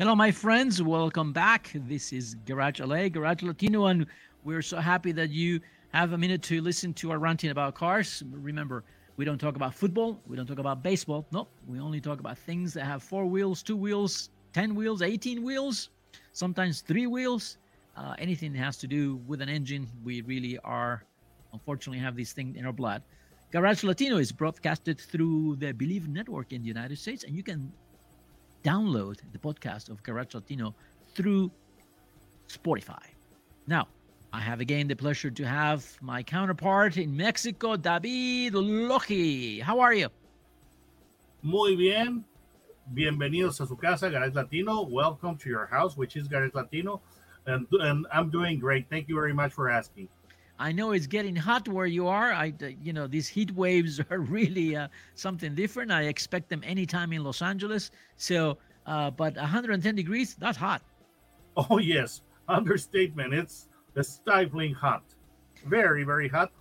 Hello, my friends. Welcome back. This is Garage LA, Garage Latino, and we're so happy that you have a minute to listen to our ranting about cars. Remember, we don't talk about football, we don't talk about baseball. No, we only talk about things that have four wheels, two wheels, 10 wheels, 18 wheels, sometimes three wheels. Uh, anything that has to do with an engine, we really are, unfortunately, have this thing in our blood. Garage Latino is broadcasted through the Bleav Network in the United States, and you can download the podcast of Garage Latino through Spotify. Now, I have again the pleasure to have my counterpart in Mexico, David Loji. How are you? Muy bien. Bienvenidos a su casa, Garage Latino. Welcome to your house, which is Garage Latino. And, and I'm doing great. Thank you very much for asking. I know it's getting hot where you are. I, uh, you know, these heat waves are really uh, something different. I expect them anytime in Los Angeles. So, uh, but 110 degrees, that's hot. Oh, yes. Understatement. It's stifling hot. Very, very hot.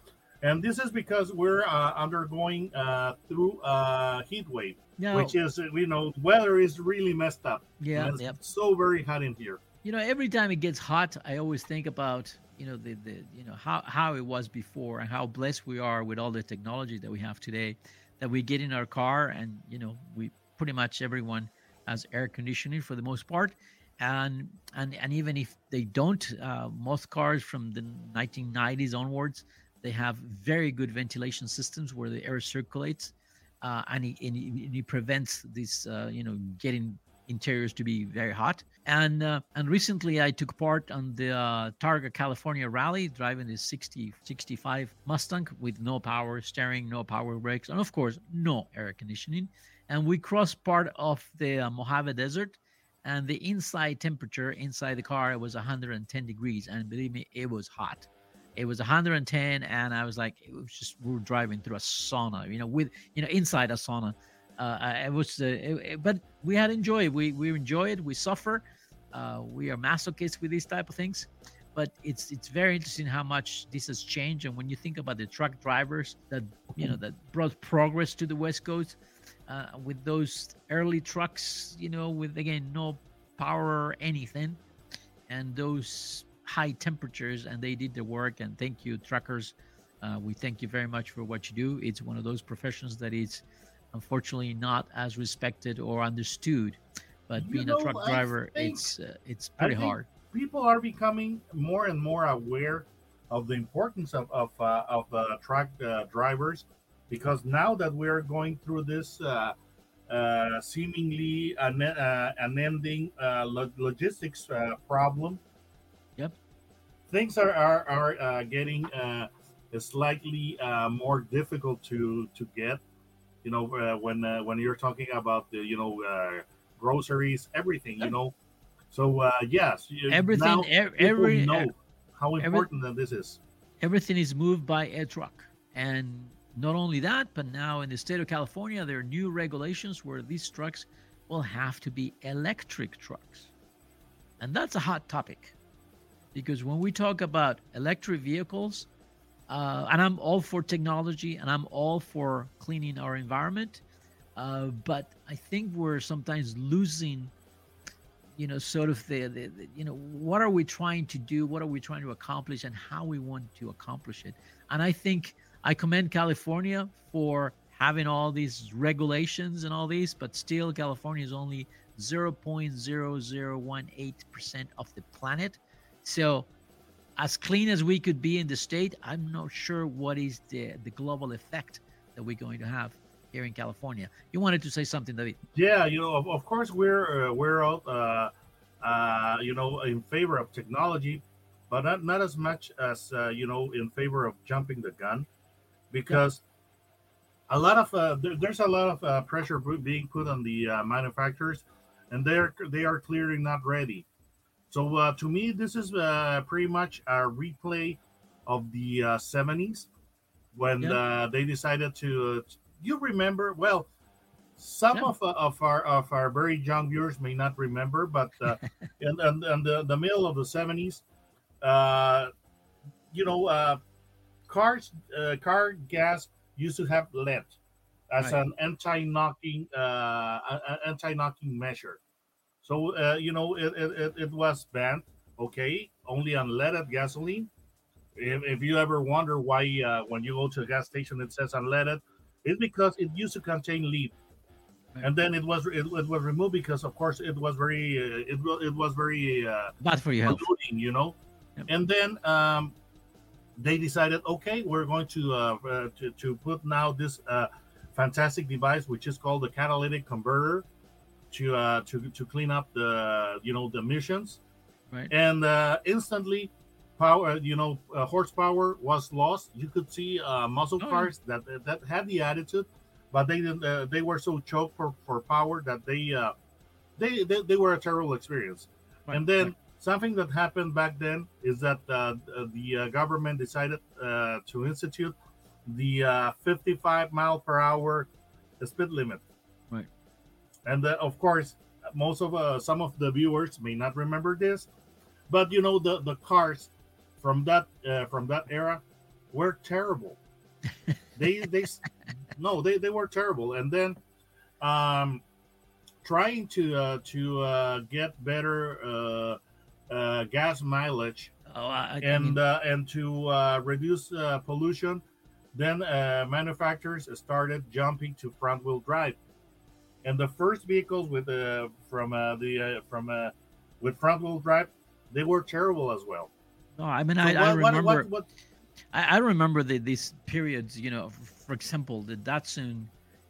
And this is because we're uh, undergoing uh, through a heat wave, No, which is, uh, you know, weather is really messed up. yeah, it's yep. so very hot in here. You know, every time it gets hot, I always think about you know the the you know how how it was before and how blessed we are with all the technology that we have today. That we get in our car and you know we pretty much everyone has air conditioning for the most part, and and and even if they don't, uh, most cars from the 1990s onwards they have very good ventilation systems where the air circulates, uh, and, it, and, it, and it prevents this uh, you know getting interiors to be very hot. And uh, and recently I took part on the uh, Targa California rally, driving the 60 65 Mustang with no power steering, no power brakes, and of course no air conditioning. And we crossed part of the uh, Mojave Desert, and the inside temperature inside the car it was 110 degrees, and believe me, it was hot. It was 110, and I was like, it was just we were driving through a sauna, you know, with you know inside a sauna uh, it was, uh, it- it- but we had enjoy. it. We we enjoy it. We suffer. Uh, we are masochists with these type of things, but it's it's very interesting how much this has changed. And when you think about the truck drivers that you know that brought progress to the West Coast uh, with those early trucks, you know, with again no power or anything, and those high temperatures, and they did the work. And thank you, truckers. Uh, we thank you very much for what you do. It's one of those professions that is unfortunately not as respected or understood. But You being know, a truck driver, it's uh, it's pretty hard. people are becoming more and more aware of the importance of of, uh, of uh, truck uh, drivers because now that we are going through this uh, uh, seemingly an, unending uh, lo- logistics uh, problem, Yep. things are are, are uh, getting uh, slightly uh, more difficult to to get. You know, uh, when uh, when you're talking about the you know uh, groceries, everything. You know, so uh, yes, Everything, ev- every know how every- important that this is. everything is moved by a truck. And not only that, but now in the state of California, there are new regulations where these trucks will have to be electric trucks. And that's a hot topic because when we talk about electric vehicles, uh, and I'm all for technology and I'm all for cleaning our environment, uh, but I think we're sometimes losing you know sort of the, the, the you know what are we trying to do? What are we trying to accomplish? And how we want to accomplish it. And i think i commend california for having all these regulations and all these but still california is only 0.0018% of the planet. So as clean as we could be in the state i'm not sure what is the the global effect that we're going to have here in California. You wanted to say something, David? Yeah, you know, of, of course we're uh, we're all uh, uh, you know in favor of technology, but not not as much as uh, you know in favor of jumping the gun, because a lot of uh, there, there's a lot of uh, pressure being put on the uh, manufacturers, and they're they are clearly not ready. So uh, to me, this is uh, pretty much a replay of the uh, 70s when Yeah. uh, they decided to. You remember well. Some Yeah. of, uh, of our of our very young viewers may not remember, but uh, in, in, in the, the middle of the seventies, uh, you know, uh, cars uh, car gas used to have lead as Right. an anti-knocking uh, anti-knocking measure. So uh, you know it, it, it, it was banned, okay, only on leaded gasoline. If, if you ever wonder why uh, when you go to a gas station it says unleaded, it's because it used to contain lead, Right. and then it was it, it was removed because of course it was very uh, it, it was very uh, Bad for your health. you know. Yep. And then um, they decided, okay, we're going to uh, uh, to, to put now this uh, fantastic device, which is called the catalytic converter, to uh, to to clean up the you know the emissions, Right. and uh, instantly. Power, you know, uh, horsepower was lost. You could see uh, muscle Oh, cars that that had the attitude, but they didn't. Uh, they were so choked for, for power that they, uh, they they they were a terrible experience. Right, And then right. something that happened back then is that uh, the uh, government decided uh, to institute the uh, 55 mile per hour speed limit. Right. And uh, of course, most of uh, some of the viewers may not remember this, but you know the the cars from that uh, from that era were terrible. they they s- no they they were terrible. And then um trying to uh, to uh, get better uh, uh, gas mileage Oh, I, I and mean, uh, and to uh, reduce uh, pollution, then uh, manufacturers started jumping to front wheel drive, and the first vehicles with uh, from uh, the uh, from uh, with front wheel drive, they were terrible as well. No, I mean, So I, I what- what- remember. what, what, I, I remember the, these periods, you know, for example, the Datsun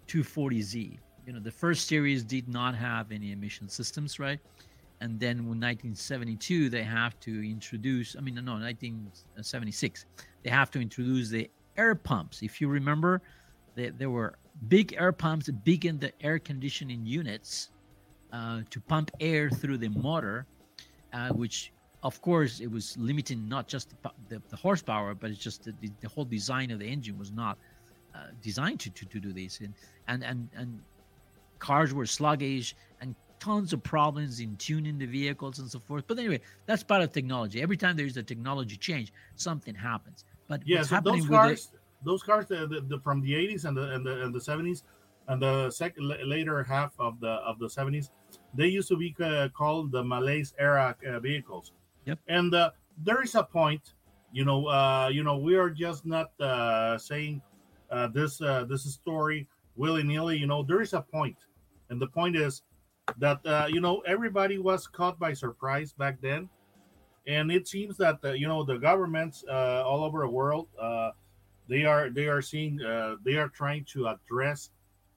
240Z, you know, the first series did not have any emission systems, right? And then in 1972, they have to introduce, I mean, no, 1976, they have to introduce the air pumps. If you remember, they, there were big air pumps, big in the air conditioning units uh, to pump air through the motor, uh, which of course it was limiting not just the, the, the horsepower but it's just the, the, whole design of the engine was not uh, designed to, to, to do this. And, and and and cars were sluggish and tons of problems in tuning the vehicles and so forth. But anyway that's part of technology. Every time there's a technology change something happens. But yeah, what's so happening those cars, those cars the, the, from the 80s and the and the and the 70s and the second later half of the of the 70s, they used to be uh, called the Malaise era uh, vehicles. Yep. And uh, there is a point, you know, uh, you know, we are just not uh, saying uh, this uh, this story willy nilly. You know, there is a point, and the point is that uh, you know everybody was caught by surprise back then, and it seems that uh, you know the governments uh, all over the world uh, they are they are seeing uh, they are trying to address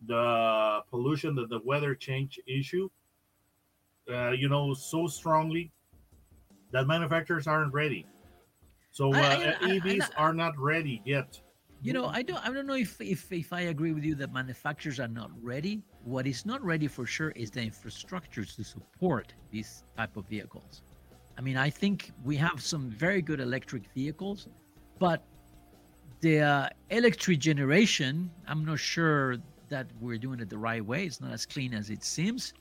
the pollution, the, the weather change issue. Uh, you know, so strongly that manufacturers aren't ready. So uh, I- I- I- EVs are not ready yet. You know, I don't I don't know if, if if I agree with you that manufacturers are not ready. What is not ready for sure is the infrastructure to support these type of vehicles. I mean, I think we have some very good electric vehicles, but the uh, electric generation, I'm not sure that we're doing it the right way. It's not as clean as it seems,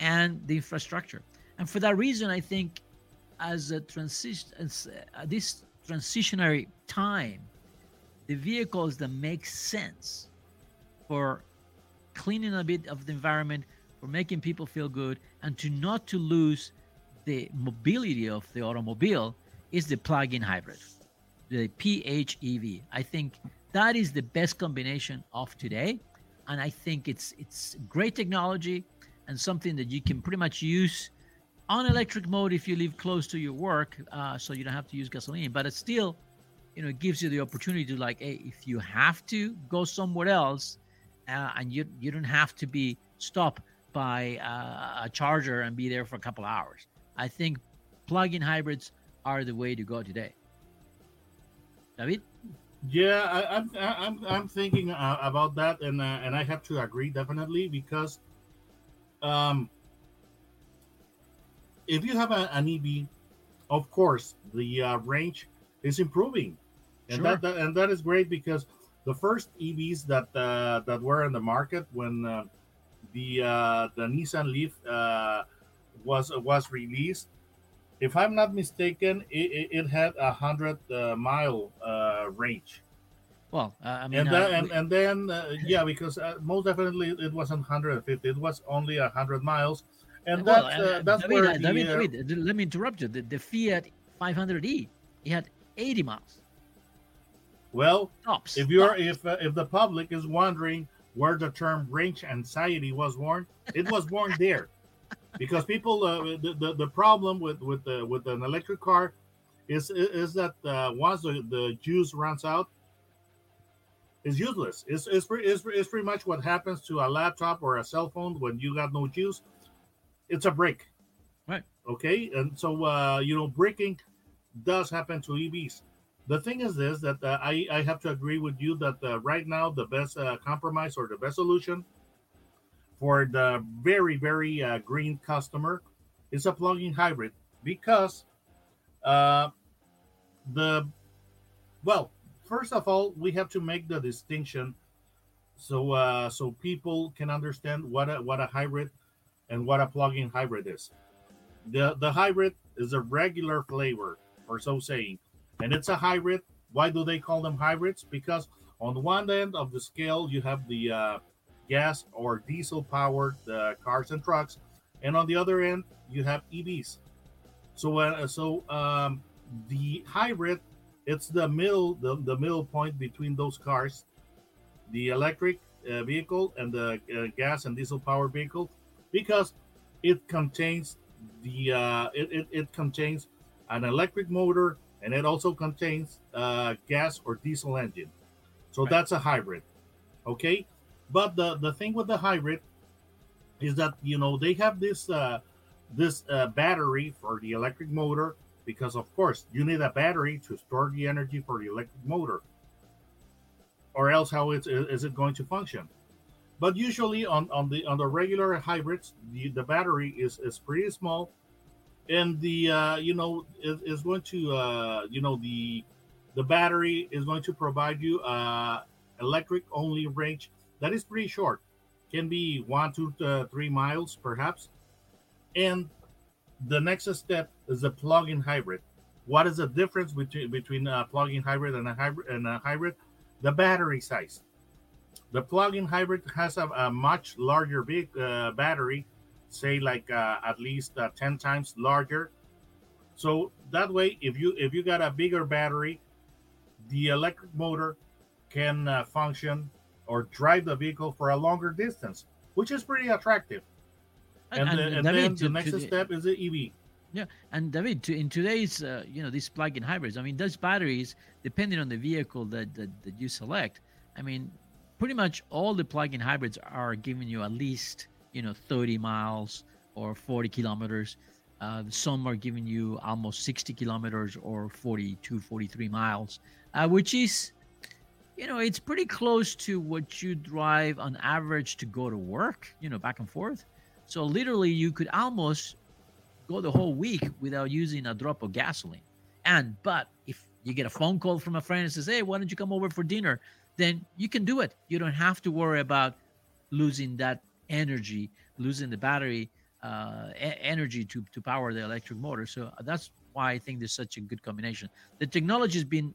and the infrastructure. And for that reason, I think as a transition, uh, this transitionary time, the vehicles that make sense for cleaning a bit of the environment, for making people feel good, and to not to lose the mobility of the automobile is the plug-in hybrid, the PHEV. I think that is the best combination of today, and I think it's it's great technology and something that you can pretty much use on electric mode if you live close to your work, uh, so you don't have to use gasoline. But it's still, you know, it gives you the opportunity to like, hey, if you have to go somewhere else, uh, and you you don't have to be stopped by uh, a charger and be there for a couple hours. I think plug-in hybrids are the way to go today. David? Yeah, I, am I'm, I'm I'm thinking uh, about that, and uh, and I have to agree definitely because, um, if you have a, an EV, of course the uh, range is improving, and Sure. that, that and that is great because the first EVs that uh, that were in the market when uh, the uh, the Nissan Leaf uh, was was released, if I'm not mistaken, it, it, had a hundred uh, mile uh, range, Well, uh, I mean, and then and, and then uh, yeah, because uh, most definitely it wasn't 150, it was only hundred miles, and well, that's uh, that's David, where uh, the, David, uh, David, uh, let me interrupt you. The, the Fiat 500e, it had 80 miles well, tops. if you're tops. if uh, if the public is wondering where the term range anxiety was born it was born there because people uh, the, the the problem with with the with an electric car is is that uh, once the, the juice runs out it's useless it's, it's, pre- it's, it's pretty much what happens to a laptop or a cell phone when you got no juice it's a break. Right. okay? And so uh you know breaking does happen to evs the thing is this that uh, I, I have to agree with you that uh, right now the best uh, compromise or the best solution for the very very uh, green customer is a plug-in hybrid because uh, the well first of all we have to make the distinction so uh, so people can understand what a, what a hybrid and what a plug-in hybrid is the the hybrid is a regular flavor or so saying and it's a hybrid. Why do they call them hybrids? Because on one end of the scale, you have the uh, gas or diesel powered uh, cars and trucks, and on the other end, you have EVs. So, uh, so um, the hybrid, it's the middle, the, the middle point between those cars, the electric uh, vehicle and the uh, gas and diesel powered vehicle, because it contains the uh, it, it, it contains an electric motor and it also contains uh, gas or diesel engine. So Right. that's a hybrid. Okay, but the the thing with the hybrid is that you know they have this uh, this uh, battery for the electric motor because of course you need a battery to store the energy for the electric motor, or else how it's, is it going to function? But usually on, on the on the regular hybrids, the, the battery is, is pretty small. And the uh, you know is, is going to uh, you know the the battery is going to provide you uh, electric only range that is pretty short. Can be one to uh, three miles perhaps. And the next step is a plug-in hybrid. What is the difference between between a plug-in hybrid and a hybrid and a hybrid? The battery size the plug-in hybrid has a, a much larger big uh, battery say like uh, at least uh, 10 times larger so that way if you if you got a bigger battery the electric motor can uh, function or drive the vehicle for a longer distance which is pretty attractive and, the, and David, then to- the to next the- step is the EV. Yeah, And David, to, in today's, uh, you know, these plug-in hybrids, I mean, those batteries, depending on the vehicle that, that, that you select, I mean, pretty much all the plug-in hybrids are giving you at least, you know, 30 miles or 40 kilometers. Uh, some are giving you almost 60 kilometers or 42, 43 miles, uh, which is, you know, it's pretty close to what you drive on average to go to work, you know, back and forth. So literally, you could almost go the whole week without using a drop of gasoline. And but if you get a phone call from a friend and says, "Hey, why don't you come over for dinner?" Then you can do it. You don't have to worry about losing that energy, losing the battery uh, e- energy to to power the electric motor. So that's why I think there's such a good combination. The technology has been,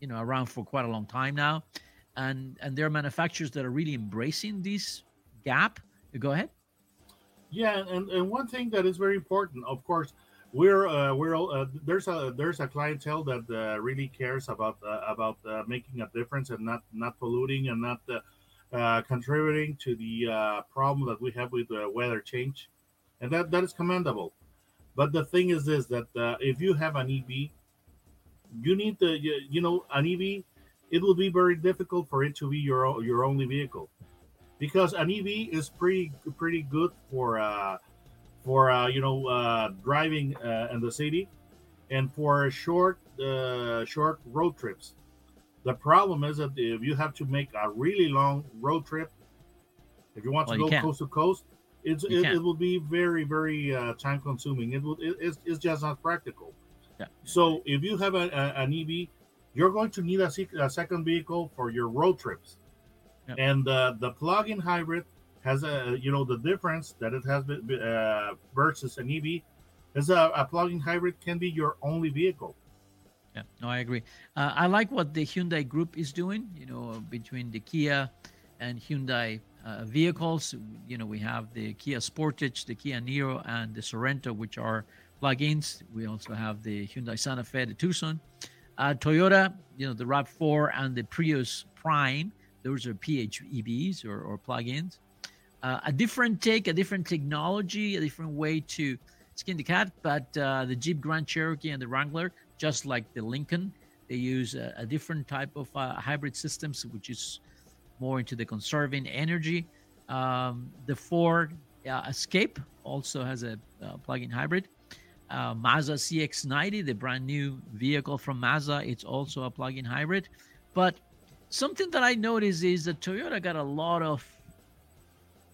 you know, around for quite a long time now, and and there are manufacturers that are really embracing this gap. Go ahead. Yeah, and, and one thing that is very important, of course, we're uh, we're uh, there's a there's a clientele that uh, really cares about uh, about uh, making a difference and not not polluting and not uh, contributing to the problem that we have with weather change, and that that is commendable. But the thing is this that if you have an EV, you need the you, you know an EV, it will be very difficult for it to be your your only vehicle because an EV is pretty pretty good for uh, for uh, you know uh, driving uh, in the city and for short uh, short road trips. The problem is that if you have to make a really long road trip, if you want Well, to you go coast to coast, it's, it, it will be very very uh, time consuming. It will it, it's, it's just not practical. Yeah. So if you have a, a, an EV, you're going to need a, a second vehicle for your road trips. Yeah. And uh, the plug-in hybrid has a you know the difference that it has been, uh, versus an EV is a, a plug-in hybrid can be your only vehicle. Yeah, no, I agree. Uh, I like what the Hyundai Group is doing. You know, between the Kia and Hyundai uh, vehicles, you know, we have the Kia Sportage, the Kia Niro, and the Sorento, which are plug-ins. We also have the Hyundai Santa Fe, the Tucson, uh, Toyota, you know, the Rav4 and the Prius Prime. Those are PHEVs or, or plug-ins. Uh, a different take, a different technology, a different way to skin the cat. But uh, the Jeep Grand Cherokee and the Wrangler, just like the Lincoln, they use a, a different type of uh, hybrid systems, which is more into the conserving energy. Um, the Ford uh, Escape also has a uh, plug-in hybrid. Uh, Mazda CX-90, the brand new vehicle from Mazda, it's also a plug-in hybrid. But something that I noticed is that Toyota got a lot of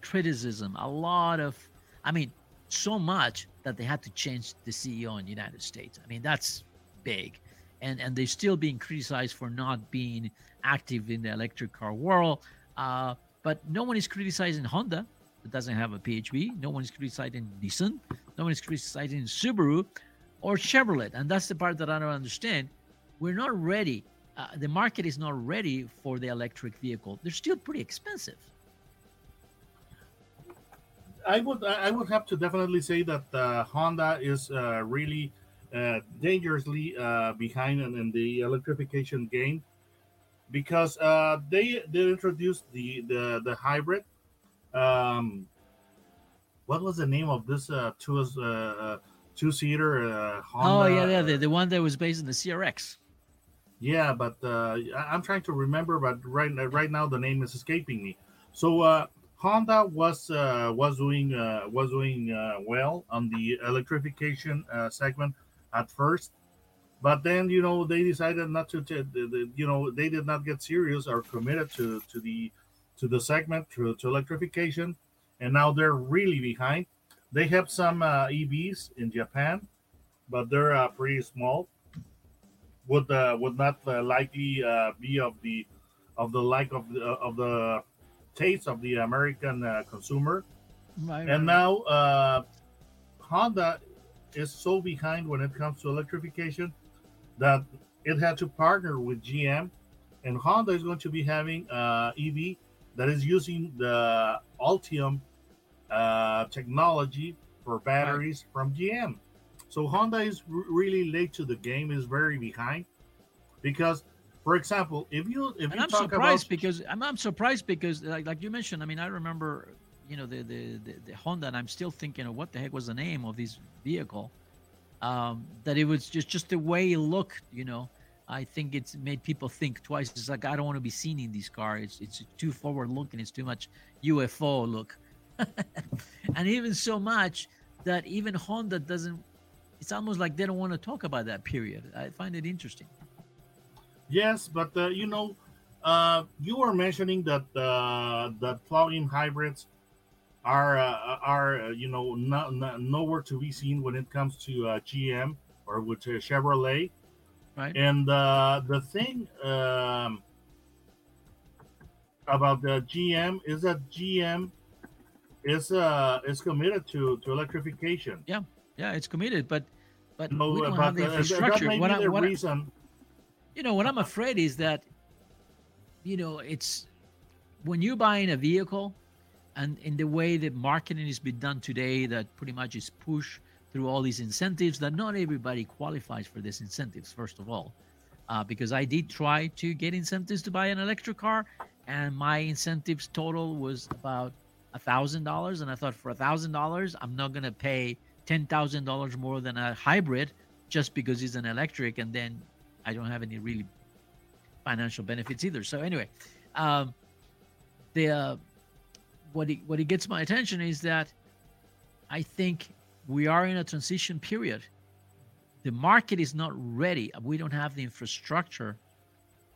criticism, a lot of, I mean, so much that they had to change the CEO in the United States. I mean, that's big. And, and they're still being criticized for not being active in the electric car world. Uh, but no one is criticizing Honda that doesn't have a PHB. No one is criticizing Nissan. No one is criticizing Subaru or Chevrolet. And that's the part that I don't understand. We're not ready. Uh, the market is not ready for the electric vehicle. They're still pretty expensive. I would I would have to definitely say that uh, Honda is uh, really uh, dangerously uh, behind in, in the electrification game because uh, they they introduced the the the hybrid. Um, what was the name of this uh, two uh, two seater uh, Honda? oh yeah, yeah, the, the one that was based in the CRX. Yeah, but uh, I'm trying to remember, but right right now the name is escaping me. So uh, Honda was uh, was doing uh, was doing uh, well on the electrification segment at first, but then you know they decided not to, to the, you know they did not get serious or committed to to the to the segment to, to electrification, and now they're really behind. They have some uh, EVs in Japan, but they're uh, pretty small. Would uh, would not likely be of the of the like of the of the taste of the American uh, consumer. Right, And now uh, Honda is so behind when it comes to electrification that it had to partner with GM, and Honda is going to be having uh, EV that is using the Ultium uh, technology for batteries from GM. So Honda is r- really late to the game, is very behind, because, for example, if you if and you I'm talk surprised about because I'm, I'm surprised because like like you mentioned, I mean, I remember you know the, the the the Honda, and I'm still thinking of what the heck was the name of this vehicle. Um, that it was just just the way it looked, you know. I think it's made people think twice. It's like I don't want to be seen in this car. It's it's too forward looking. It's too much UFO look, and even so much that even Honda doesn't. It's almost like they don't want to talk about that period. I find it interesting. Yes, but uh, you know, uh, you were mentioning that uh, that plug-in hybrids are uh, are uh, you know not, not, nowhere to be seen when it comes to uh, GM or with uh, Chevrolet. Right. And uh, the thing um, about the GM is that GM is uh, is committed to to electrification. Yeah, yeah, it's committed, but but No, we don't but have the uh, that infrastructure. may What, be I, the reason. You know, what I'm afraid is that, you know, it's when you're buying a vehicle, and in the way that marketing is being done today, that pretty much is pushed through all these incentives. That not everybody qualifies for these incentives. First of all, uh, because I did try to get incentives to buy an electric car, and my incentives total was about a thousand dollars, and I thought for a thousand dollars, I'm not gonna pay ten thousand dollars more than a hybrid just because it's an electric, and then I don't have any really financial benefits either. So anyway, um, the uh, what it, what it gets my attention is that I think we are in a transition period. The market is not ready. We don't have the infrastructure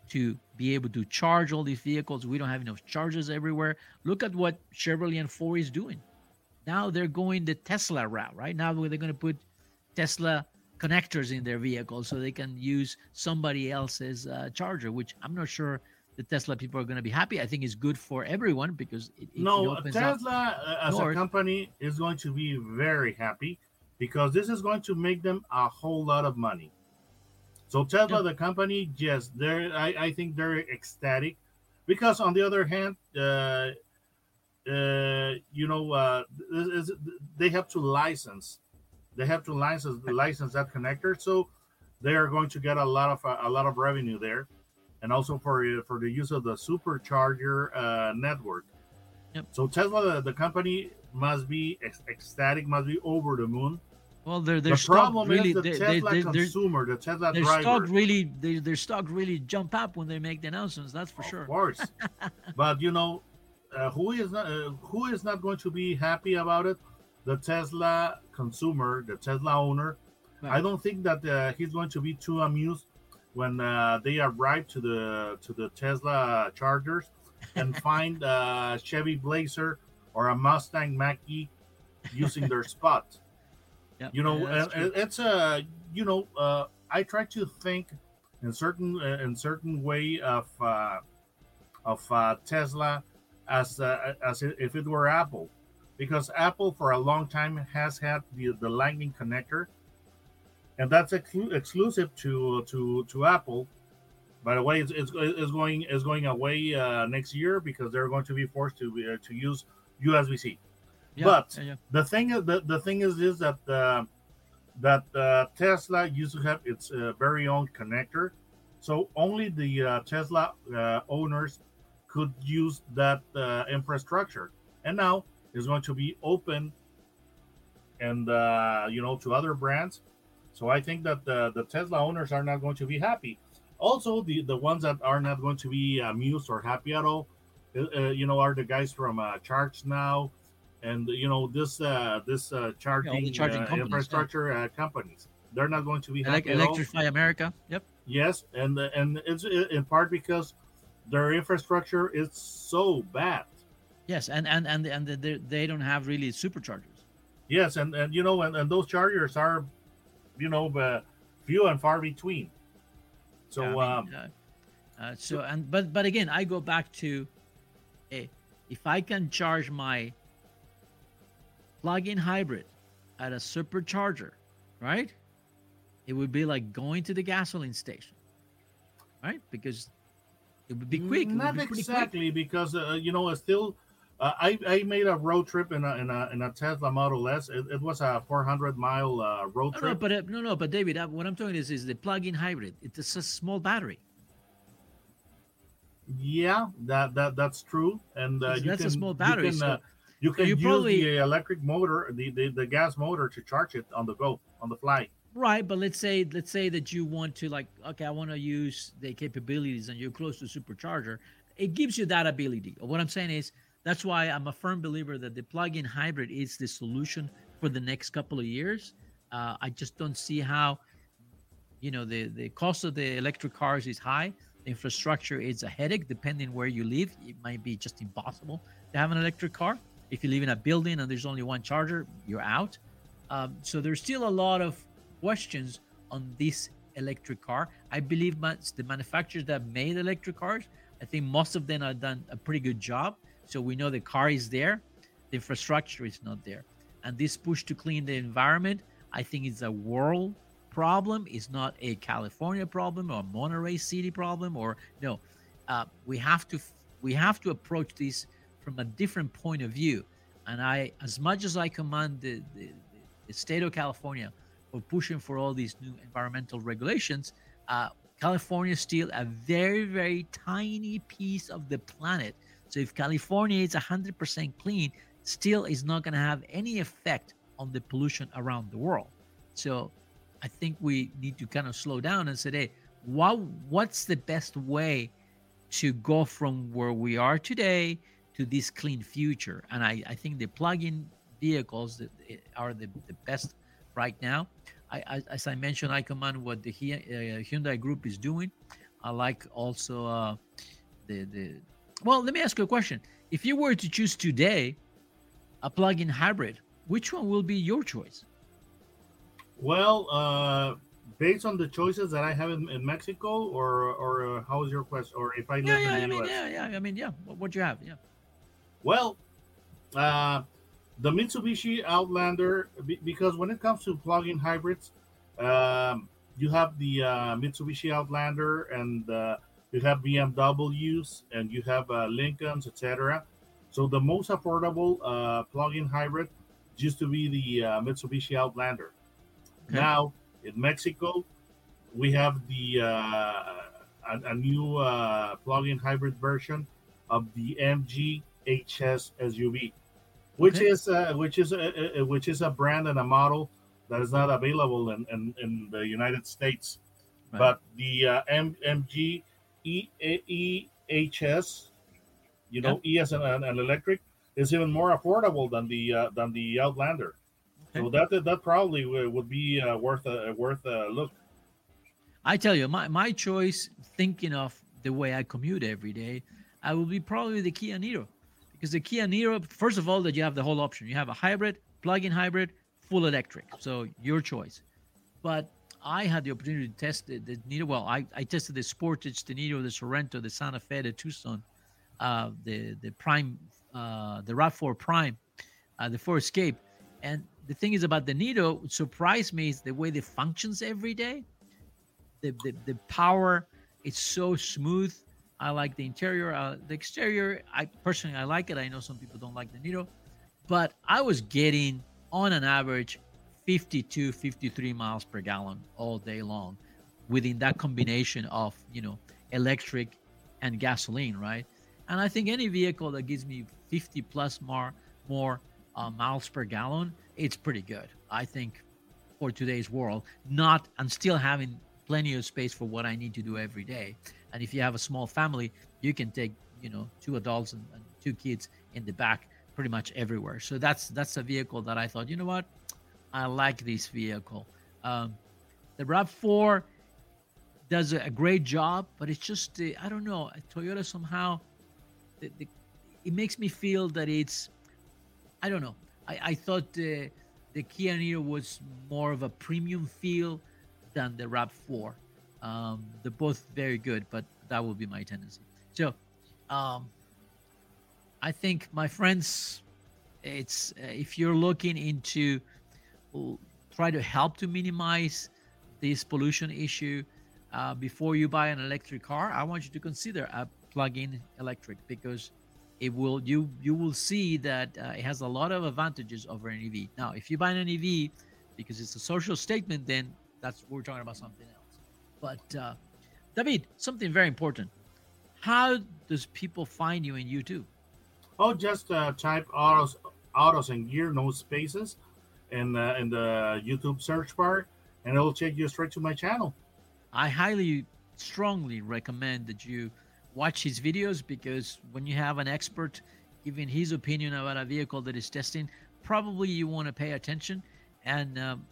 to be able to charge all these vehicles. We don't have enough chargers everywhere. Look at what Chevrolet and Ford is doing. Now they're going the Tesla route, right? Now they're going to put Tesla connectors in their vehicles so they can use somebody else's uh, charger, which I'm not sure the Tesla people are going to be happy. I think it's good for everyone because it, it no it Tesla uh, as a company is going to be very happy because this is going to make them a whole lot of money. So Tesla, the company, yes, they're I, I think they're ecstatic because on the other hand, uh, uh, you know, uh, they have to license, they have to license license that connector, so they are going to get a lot of a lot of revenue there, and also for for the use of the supercharger uh, network. Yep. So Tesla, the, the company, must be ecstatic, must be over the moon well, their their the stock really the they, Tesla they, consumer, the Tesla their driver. stock really their, their stock really jump up when they make the announcements. That's for of sure. Of course, but you know, uh, who is not uh, who is not going to be happy about it? The Tesla consumer, the Tesla owner. I don't think that uh, he's going to be too amused when uh, they arrive to the to the Tesla chargers and find a Chevy Blazer or a Mustang Mach-E using their spot. Yep. You know, yeah, it's a you know, uh, I try to think in certain uh, in certain way of uh, of uh, Tesla as uh, as if it were Apple, because Apple for a long time has had the the Lightning connector, and that's exclusive to to to Apple. By the way, it's, it's, it's going is going away uh, next year because they're going to be forced to uh, to use USB C. Yeah, but yeah, yeah. the thing is, the, the thing is, is that uh, that uh, Tesla used to have its uh, very own connector, so only the uh, Tesla uh, owners could use that uh, infrastructure, and now it's going to be open, and you know to other brands. So I think that the, the Tesla owners are not going to be happy. Also, the the ones that are not going to be amused or happy at all, you know, are the guys from Charge Now and you know this uh, this uh, charging, yeah, charging uh, infrastructure yeah. uh, companies they're not going to be happy Like electrify america yep yes and and it's in part because their infrastructure is so bad yes and and and and they, they don't have really superchargers yes and and you know and, and those chargers are you know uh, few and far between so yeah, I mean, um, uh, uh, so and but but again i go back to hey if i can charge my plug-in hybrid at a supercharger, right? It would be like going to the gasoline station, right? Because it would be quick. Not be exactly, quick. because uh, you know, it's still. Uh, I, I made a road trip in a in a, in a Tesla Model S. It, it was a 400 mile uh, road no, trip. No, but uh, no, no, but David, uh, what I'm talking is is the plug-in hybrid. It's a small battery. Yeah, that that that's true, and uh, that's can, a small battery. Can, so uh, you can you use probably, the electric motor, the, the, the gas motor to charge it on the go, on the fly. Right, but let's say let's say that you want to like, okay, I want to use the capabilities, and you're close to supercharger. It gives you that ability. What I'm saying is that's why I'm a firm believer that the plug-in hybrid is the solution for the next couple of years. Uh, I just don't see how, you know, the the cost of the electric cars is high. The infrastructure is a headache depending where you live. It might be just impossible to have an electric car. If you live in a building and there's only one charger, you're out. Um, so there's still a lot of questions on this electric car. I believe the manufacturers that made electric cars, I think most of them have done a pretty good job. So we know the car is there, the infrastructure is not there. And this push to clean the environment, I think is a world problem. It's not a California problem or a Monterey City problem or no. Uh, we have to we have to approach this from a different point of view. And I, as much as I command the, the, the state of California for pushing for all these new environmental regulations, uh, California is still a very, very tiny piece of the planet. So if California is 100% clean, still is not going to have any effect on the pollution around the world. So I think we need to kind of slow down and say, hey, what what's the best way to go from where we are today to this clean future. And I, I think the plug-in vehicles that eh, are the, the best right now. I, I, as I mentioned, I command what the uh, Hyundai Group is doing. I like also uh, the the. Well, let me ask you a question. If you were to choose today a plug-in hybrid, which one will be your choice? Well, uh, based on the choices that I have in, in Mexico, or or uh, how is your question? Or if I live yeah, yeah, in the I US? mean, yeah, yeah. I mean, yeah. What, what you have? Yeah. Well, uh, the Mitsubishi Outlander, be- because when it comes to plug-in hybrids, um, you have the uh, Mitsubishi Outlander, and uh, you have BMWs, and you have uh, Lincolns, etc. So the most affordable uh, plug-in hybrid used to be the uh, Mitsubishi Outlander. Okay. Now in Mexico, we have the uh, a, a new uh, plug-in hybrid version of the MG HS SUV, which Okay. is uh, which is a, a- which is a brand and a model that is not available in, in, in the United States. Right. But the uh, M, MG E, E, EHS, you know, E as an, an, an electric, is even more affordable than the uh, than the Outlander. So that that probably would would be uh, worth a worth a look. I tell you, my, my choice, thinking of the way I commute every day, I will be probably the Kia Niro. Because the Kia Niro, first of all, that you have the whole option. You have a hybrid, plug-in hybrid, full electric. So your choice. But I had the opportunity to test the, the Niro. Well, I, I tested the Sportage, the Niro, the Sorento, the Santa Fe, the Tucson, uh, the the Prime, uh, the Rav4 Prime, uh, the Ford Escape. And the thing is about the Niro, what surprised me is the way it functions every day the, the, the power it's so smooth i like the interior uh, the exterior i personally i like it. I know some people don't like the niro but i was getting on an average 52 53 miles per gallon all day long within that combination of you know electric and gasoline right? And i think any vehicle that gives me 50 plus more more uh, miles per gallon it's pretty good i think for today's world. Not and still having plenty of space for what i need to do every day and if you have a small family you can take you know two adults and, and two kids in the back pretty much everywhere. So that's that's a vehicle that i thought you know what? I like this vehicle. Um, the rav 4 does a great job but it's just uh, i don't know toyota somehow the, the, it makes me feel that it's i don't know. I, I thought the the Kia Niro was more of a premium feel than the Rav4. Um, they're both very good, but that will be my tendency. So, um, I think my friends, it's uh, if you're looking into try to help to minimize this pollution issue uh, before you buy an electric car, I want you to consider a plug-in electric because it will you you will see that uh, it has a lot of advantages over an EV. Now, if you buy an EV because it's a social statement, then that's we're talking about something else. But uh, David, something very important. How does people find you in YouTube? Oh, just uh, type autos, autos and gear, no spaces, in uh, in the YouTube search bar, and it'll take you straight to my channel. I highly, strongly recommend that you watch his videos because when you have an expert giving his opinion about a vehicle that is testing, probably you want to pay attention. And um,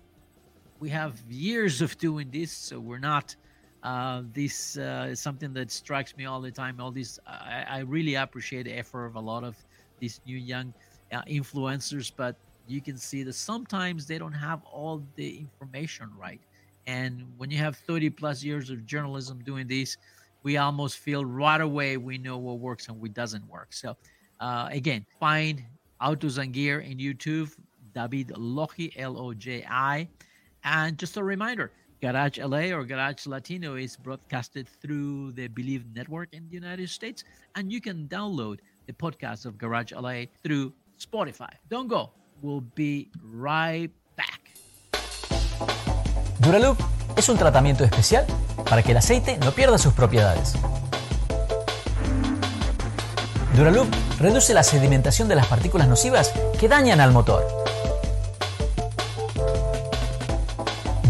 we have years of doing this, so we're not. Uh, this uh, is something that strikes me all the time. All these, I, I really appreciate the effort of a lot of these new young uh, influencers, but you can see that sometimes they don't have all the information right. And when you have 30 plus years of journalism doing this, we almost feel right away we know what works and what doesn't work. So, uh, again, find Autos and Gear in YouTube, David Loji, L O J I. And just a reminder Garage LA or Garage Latino is broadcasted through the Believe Network in the United States. And you can download the podcast of Garage LA through Spotify. Don't go. We'll be right back. Duraloop es un tratamiento especial para que el aceite no pierda sus propiedades. Duraloop reduce la sedimentación de las partículas nocivas que dañan al motor.